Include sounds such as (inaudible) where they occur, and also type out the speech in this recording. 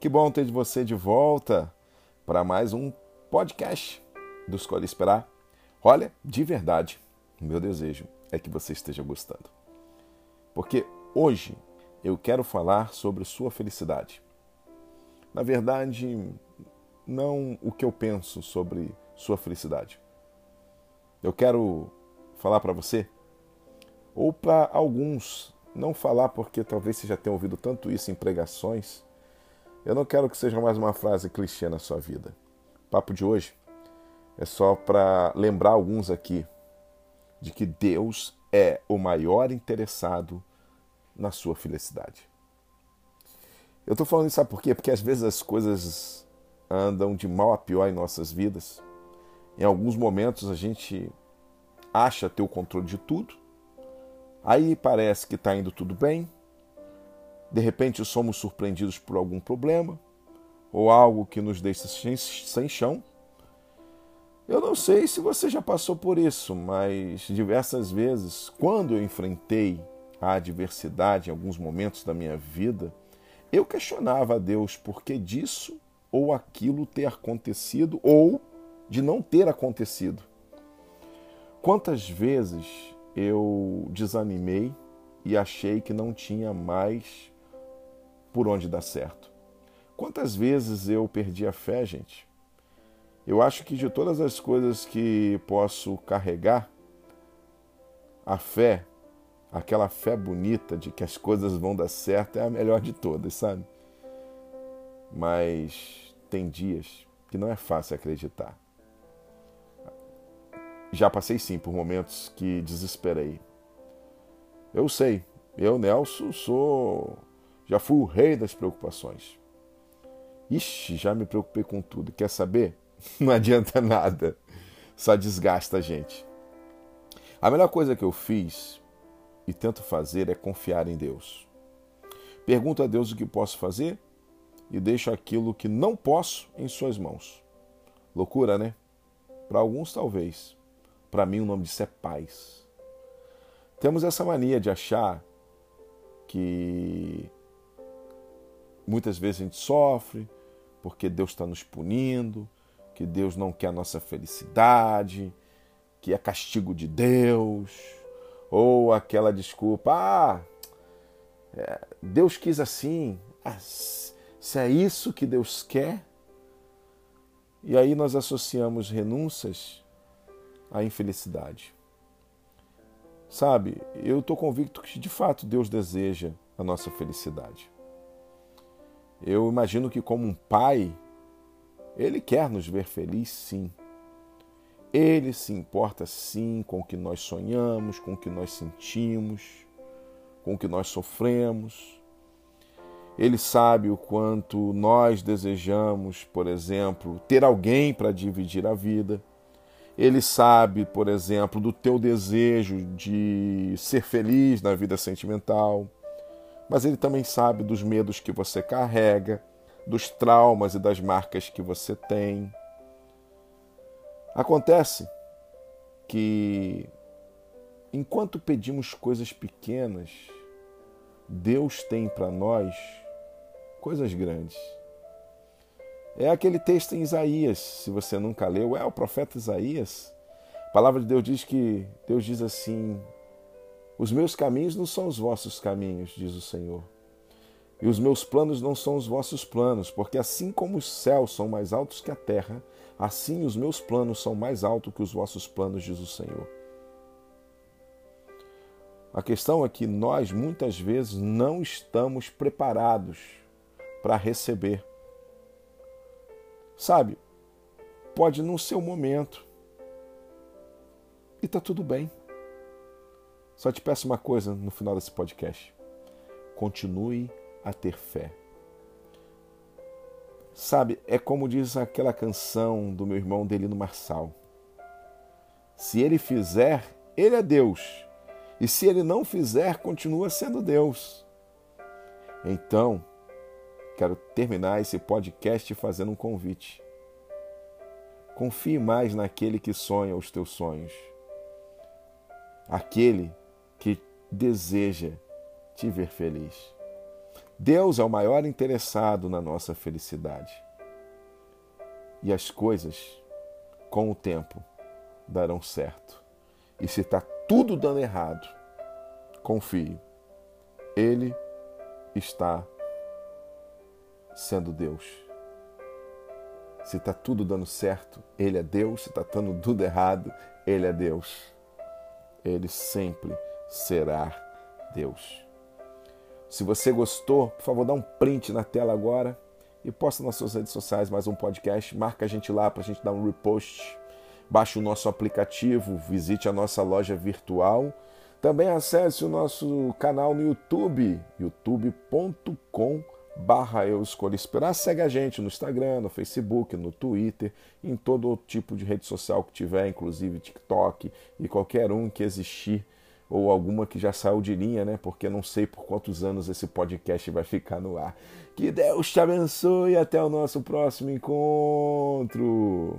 Que bom ter você de volta para mais um podcast do Escolha Esperar. Olha, de verdade, meu desejo é que você esteja gostando. Porque hoje eu quero falar sobre sua felicidade. Na verdade, não o que eu penso sobre sua felicidade. Eu quero falar para você, ou para alguns, não falar porque talvez você já tenha ouvido tanto isso em pregações. Eu não quero que seja mais uma frase clichê na sua vida. O papo de hoje é só para lembrar alguns aqui de que Deus é o maior interessado na sua felicidade. Eu estou falando isso, sabe por quê? Porque às vezes as coisas andam de mal a pior em nossas vidas. Em alguns momentos a gente acha ter o controle de tudo, aí parece que está indo tudo bem, de repente somos surpreendidos por algum problema ou algo que nos deixa sem chão. Eu não sei se você já passou por isso, mas diversas vezes, quando eu enfrentei a adversidade em alguns momentos da minha vida, eu questionava a Deus por que disso ou aquilo ter acontecido ou de não ter acontecido. Quantas vezes eu desanimei e achei que não tinha mais por onde dar certo? Quantas vezes eu perdi a fé, gente? Eu acho que de todas as coisas que posso carregar, a fé, aquela fé bonita de que as coisas vão dar certo, é a melhor de todas, sabe? Mas tem dias que não é fácil acreditar. Já passei sim por momentos que desesperei. Eu sei, eu, Nelson, sou. Já fui o rei das preocupações. Ixi, já me preocupei com tudo. Quer saber? (laughs) Não adianta nada. Só desgasta a gente. A melhor coisa que eu fiz e tento fazer é confiar em Deus. Pergunto a Deus o que posso fazer e deixo aquilo que não posso em Suas mãos. Loucura, né? Para alguns, talvez. Para mim, o nome disso é paz. Temos essa mania de achar que muitas vezes a gente sofre porque Deus está nos punindo, que Deus não quer a nossa felicidade, que é castigo de Deus, ou aquela desculpa, ah, é, Deus quis assim, ah, se é isso que Deus quer, e aí nós associamos renúncias a infelicidade. Sabe, eu estou convicto que de fato Deus deseja a nossa felicidade. Eu imagino que, como um pai, ele quer nos ver felizes, sim. Ele se importa, sim, com o que nós sonhamos, com o que nós sentimos, com o que nós sofremos. Ele sabe o quanto nós desejamos, por exemplo, ter alguém para dividir a vida. Ele sabe, por exemplo, do teu desejo de ser feliz na vida sentimental, mas ele também sabe dos medos que você carrega, dos traumas e das marcas que você tem. Acontece que enquanto pedimos coisas pequenas, Deus tem para nós coisas grandes. É aquele texto em Isaías, se você nunca leu, é o profeta Isaías. A palavra de Deus diz que Deus diz assim: Os meus caminhos não são os vossos caminhos, diz o Senhor. E os meus planos não são os vossos planos, porque assim como os céus são mais altos que a terra, assim os meus planos são mais altos que os vossos planos, diz o Senhor. A questão é que nós muitas vezes não estamos preparados para receber Sabe, pode não ser o momento. E tá tudo bem. Só te peço uma coisa no final desse podcast. Continue a ter fé. Sabe, é como diz aquela canção do meu irmão Delino Marçal. Se ele fizer, ele é Deus. E se ele não fizer, continua sendo Deus. Então, Quero terminar esse podcast fazendo um convite. Confie mais naquele que sonha os teus sonhos, aquele que deseja te ver feliz. Deus é o maior interessado na nossa felicidade. E as coisas, com o tempo, darão certo. E se está tudo dando errado, confie. Ele está sendo Deus. Se está tudo dando certo, Ele é Deus. Se está dando tudo errado, Ele é Deus. Ele sempre será Deus. Se você gostou, por favor, dá um print na tela agora e posta nas suas redes sociais mais um podcast. Marca a gente lá para a gente dar um repost. Baixe o nosso aplicativo, visite a nossa loja virtual. Também acesse o nosso canal no YouTube, youtube.com barra eu escolho esperar. Segue a gente no Instagram, no Facebook, no Twitter, em todo tipo de rede social que tiver, inclusive TikTok e qualquer um que existir ou alguma que já saiu de linha, né? Porque não sei por quantos anos esse podcast vai ficar no ar. Que Deus te abençoe e até o nosso próximo encontro.